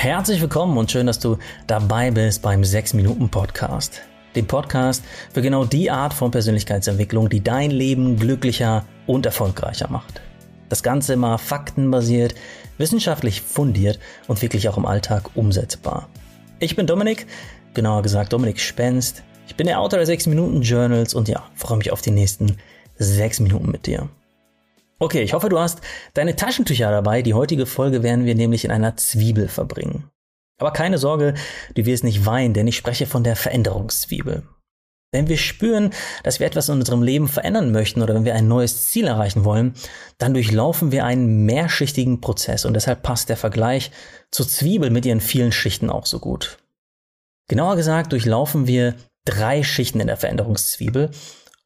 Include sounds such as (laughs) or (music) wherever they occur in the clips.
Herzlich willkommen und schön, dass du dabei bist beim 6 Minuten Podcast. Dem Podcast für genau die Art von Persönlichkeitsentwicklung, die dein Leben glücklicher und erfolgreicher macht. Das Ganze immer faktenbasiert, wissenschaftlich fundiert und wirklich auch im Alltag umsetzbar. Ich bin Dominik, genauer gesagt Dominik Spenst. Ich bin der Autor der 6 Minuten Journals und ja, freue mich auf die nächsten 6 Minuten mit dir. Okay, ich hoffe, du hast deine Taschentücher dabei. Die heutige Folge werden wir nämlich in einer Zwiebel verbringen. Aber keine Sorge, du wirst nicht weinen, denn ich spreche von der Veränderungszwiebel. Wenn wir spüren, dass wir etwas in unserem Leben verändern möchten oder wenn wir ein neues Ziel erreichen wollen, dann durchlaufen wir einen mehrschichtigen Prozess und deshalb passt der Vergleich zur Zwiebel mit ihren vielen Schichten auch so gut. Genauer gesagt durchlaufen wir drei Schichten in der Veränderungszwiebel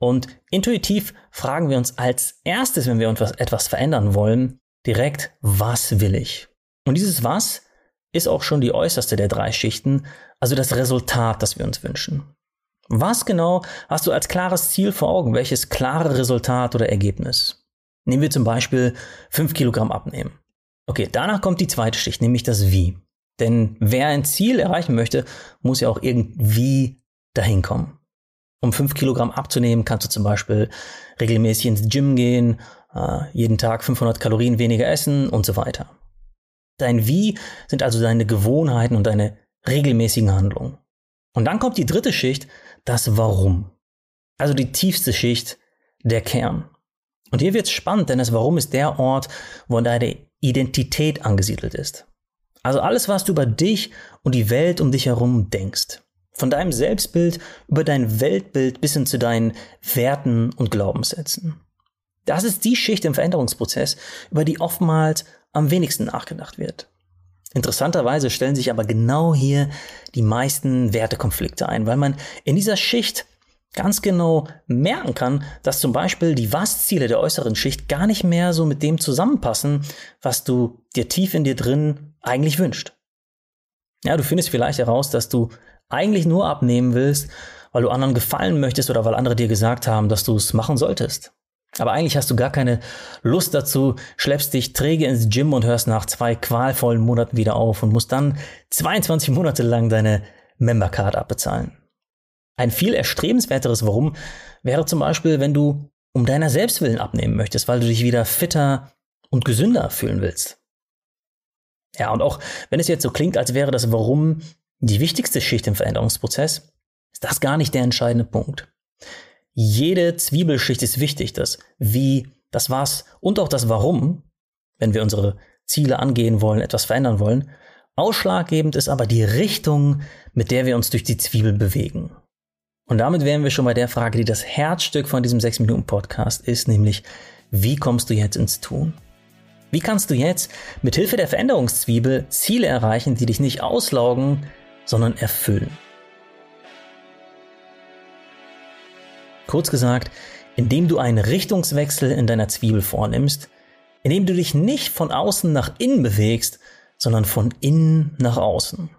und intuitiv fragen wir uns als erstes, wenn wir etwas verändern wollen, direkt, was will ich? Und dieses Was ist auch schon die äußerste der drei Schichten, also das Resultat, das wir uns wünschen. Was genau hast du als klares Ziel vor Augen? Welches klare Resultat oder Ergebnis? Nehmen wir zum Beispiel 5 Kilogramm abnehmen. Okay, danach kommt die zweite Schicht, nämlich das Wie. Denn wer ein Ziel erreichen möchte, muss ja auch irgendwie dahin kommen. Um fünf Kilogramm abzunehmen, kannst du zum Beispiel regelmäßig ins Gym gehen, äh, jeden Tag 500 Kalorien weniger essen und so weiter. Dein Wie sind also deine Gewohnheiten und deine regelmäßigen Handlungen. Und dann kommt die dritte Schicht, das Warum. Also die tiefste Schicht, der Kern. Und hier wird es spannend, denn das Warum ist der Ort, wo deine Identität angesiedelt ist. Also alles, was du über dich und die Welt um dich herum denkst. Von deinem Selbstbild über dein Weltbild bis hin zu deinen Werten und Glaubenssätzen. Das ist die Schicht im Veränderungsprozess, über die oftmals am wenigsten nachgedacht wird. Interessanterweise stellen sich aber genau hier die meisten Wertekonflikte ein, weil man in dieser Schicht ganz genau merken kann, dass zum Beispiel die Was-Ziele der äußeren Schicht gar nicht mehr so mit dem zusammenpassen, was du dir tief in dir drin eigentlich wünscht. Ja, du findest vielleicht heraus, dass du eigentlich nur abnehmen willst, weil du anderen gefallen möchtest oder weil andere dir gesagt haben, dass du es machen solltest. Aber eigentlich hast du gar keine Lust dazu, schleppst dich träge ins Gym und hörst nach zwei qualvollen Monaten wieder auf und musst dann 22 Monate lang deine Membercard abbezahlen. Ein viel erstrebenswerteres Warum wäre zum Beispiel, wenn du um deiner Selbstwillen abnehmen möchtest, weil du dich wieder fitter und gesünder fühlen willst. Ja, und auch wenn es jetzt so klingt, als wäre das Warum die wichtigste Schicht im Veränderungsprozess, ist das gar nicht der entscheidende Punkt. Jede Zwiebelschicht ist wichtig, das Wie, das Was und auch das Warum, wenn wir unsere Ziele angehen wollen, etwas verändern wollen. Ausschlaggebend ist aber die Richtung, mit der wir uns durch die Zwiebel bewegen. Und damit wären wir schon bei der Frage, die das Herzstück von diesem 6-Minuten-Podcast ist, nämlich, wie kommst du jetzt ins Tun? Wie kannst du jetzt mit Hilfe der Veränderungszwiebel Ziele erreichen, die dich nicht auslaugen, sondern erfüllen. Kurz gesagt, indem du einen Richtungswechsel in deiner Zwiebel vornimmst, indem du dich nicht von außen nach innen bewegst, sondern von innen nach außen.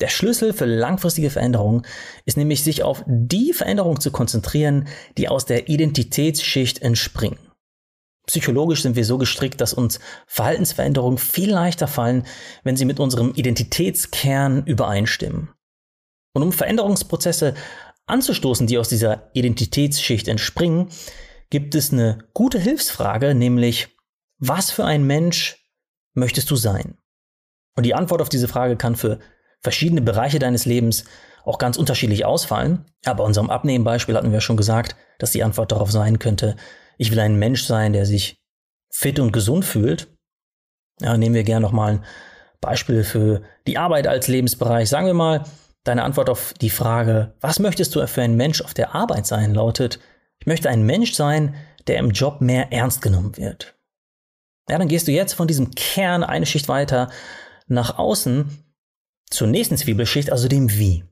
Der Schlüssel für langfristige Veränderung ist nämlich, sich auf die Veränderung zu konzentrieren, die aus der Identitätsschicht entspringen. Psychologisch sind wir so gestrickt, dass uns Verhaltensveränderungen viel leichter fallen, wenn sie mit unserem Identitätskern übereinstimmen. Und um Veränderungsprozesse anzustoßen, die aus dieser Identitätsschicht entspringen, gibt es eine gute Hilfsfrage, nämlich, was für ein Mensch möchtest du sein? Und die Antwort auf diese Frage kann für verschiedene Bereiche deines Lebens auch ganz unterschiedlich ausfallen. Aber bei unserem Abnehmenbeispiel hatten wir schon gesagt, dass die Antwort darauf sein könnte, ich will ein Mensch sein, der sich fit und gesund fühlt. Ja, nehmen wir gerne nochmal ein Beispiel für die Arbeit als Lebensbereich. Sagen wir mal, deine Antwort auf die Frage, was möchtest du für ein Mensch auf der Arbeit sein, lautet, ich möchte ein Mensch sein, der im Job mehr ernst genommen wird. Ja, dann gehst du jetzt von diesem Kern eine Schicht weiter nach außen zur nächsten Zwiebelschicht, also dem Wie.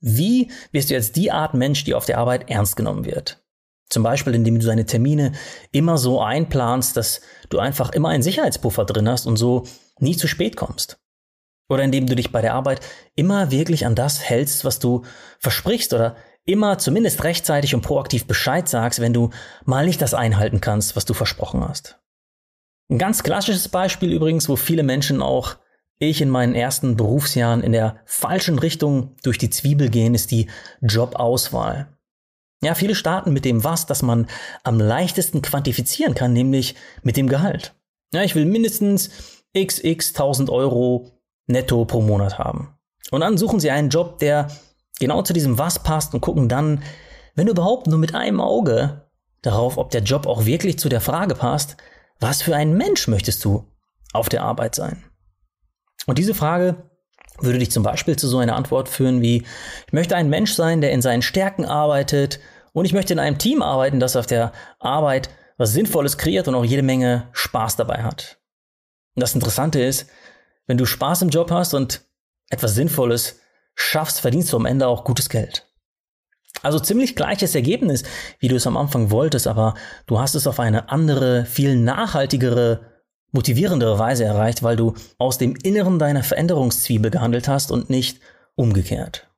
Wie wirst du jetzt die Art Mensch, die auf der Arbeit ernst genommen wird? Zum Beispiel, indem du deine Termine immer so einplanst, dass du einfach immer einen Sicherheitspuffer drin hast und so nie zu spät kommst. Oder indem du dich bei der Arbeit immer wirklich an das hältst, was du versprichst oder immer zumindest rechtzeitig und proaktiv Bescheid sagst, wenn du mal nicht das einhalten kannst, was du versprochen hast. Ein ganz klassisches Beispiel übrigens, wo viele Menschen auch ich in meinen ersten Berufsjahren in der falschen Richtung durch die Zwiebel gehen, ist die Jobauswahl. Ja, viele starten mit dem Was, das man am leichtesten quantifizieren kann, nämlich mit dem Gehalt. Ja, ich will mindestens xx 1000 Euro netto pro Monat haben. Und dann suchen sie einen Job, der genau zu diesem Was passt und gucken dann, wenn überhaupt nur mit einem Auge darauf, ob der Job auch wirklich zu der Frage passt, was für ein Mensch möchtest du auf der Arbeit sein? Und diese Frage würde dich zum Beispiel zu so einer Antwort führen wie, ich möchte ein Mensch sein, der in seinen Stärken arbeitet und ich möchte in einem Team arbeiten, das auf der Arbeit was Sinnvolles kreiert und auch jede Menge Spaß dabei hat. Und das Interessante ist, wenn du Spaß im Job hast und etwas Sinnvolles schaffst, verdienst du am Ende auch gutes Geld. Also ziemlich gleiches Ergebnis, wie du es am Anfang wolltest, aber du hast es auf eine andere, viel nachhaltigere motivierendere Weise erreicht, weil du aus dem Inneren deiner Veränderungszwiebel gehandelt hast und nicht umgekehrt.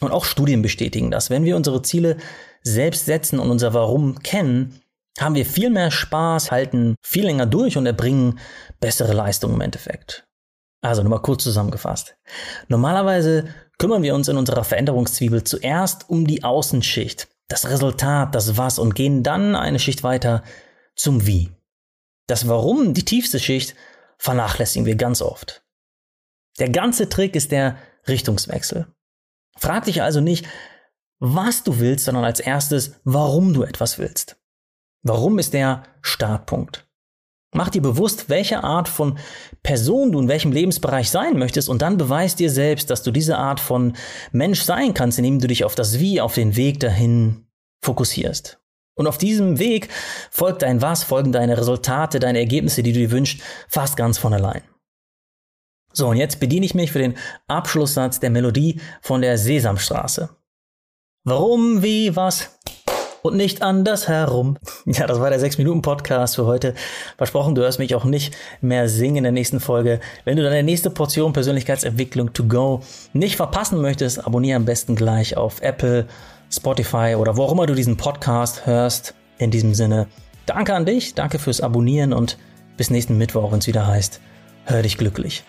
Und auch Studien bestätigen das. Wenn wir unsere Ziele selbst setzen und unser Warum kennen, haben wir viel mehr Spaß, halten viel länger durch und erbringen bessere Leistungen im Endeffekt. Also nochmal kurz zusammengefasst. Normalerweise kümmern wir uns in unserer Veränderungszwiebel zuerst um die Außenschicht, das Resultat, das Was und gehen dann eine Schicht weiter zum Wie. Das Warum, die tiefste Schicht, vernachlässigen wir ganz oft. Der ganze Trick ist der Richtungswechsel. Frag dich also nicht, was du willst, sondern als erstes, warum du etwas willst. Warum ist der Startpunkt? Mach dir bewusst, welche Art von Person du in welchem Lebensbereich sein möchtest und dann beweis dir selbst, dass du diese Art von Mensch sein kannst, indem du dich auf das Wie, auf den Weg dahin fokussierst. Und auf diesem Weg folgt dein Was, folgen deine Resultate, deine Ergebnisse, die du dir wünschst, fast ganz von allein. So, und jetzt bediene ich mich für den Abschlusssatz der Melodie von der Sesamstraße. Warum, wie, was und nicht anders herum. (laughs) Ja, das war der 6-Minuten-Podcast für heute. Versprochen, du hörst mich auch nicht mehr singen in der nächsten Folge. Wenn du deine nächste Portion Persönlichkeitsentwicklung to go nicht verpassen möchtest, abonniere am besten gleich auf Apple, Spotify oder wo auch immer du diesen Podcast hörst. In diesem Sinne, danke an dich, danke fürs Abonnieren und bis nächsten Mittwoch, wenn es wieder heißt, hör dich glücklich.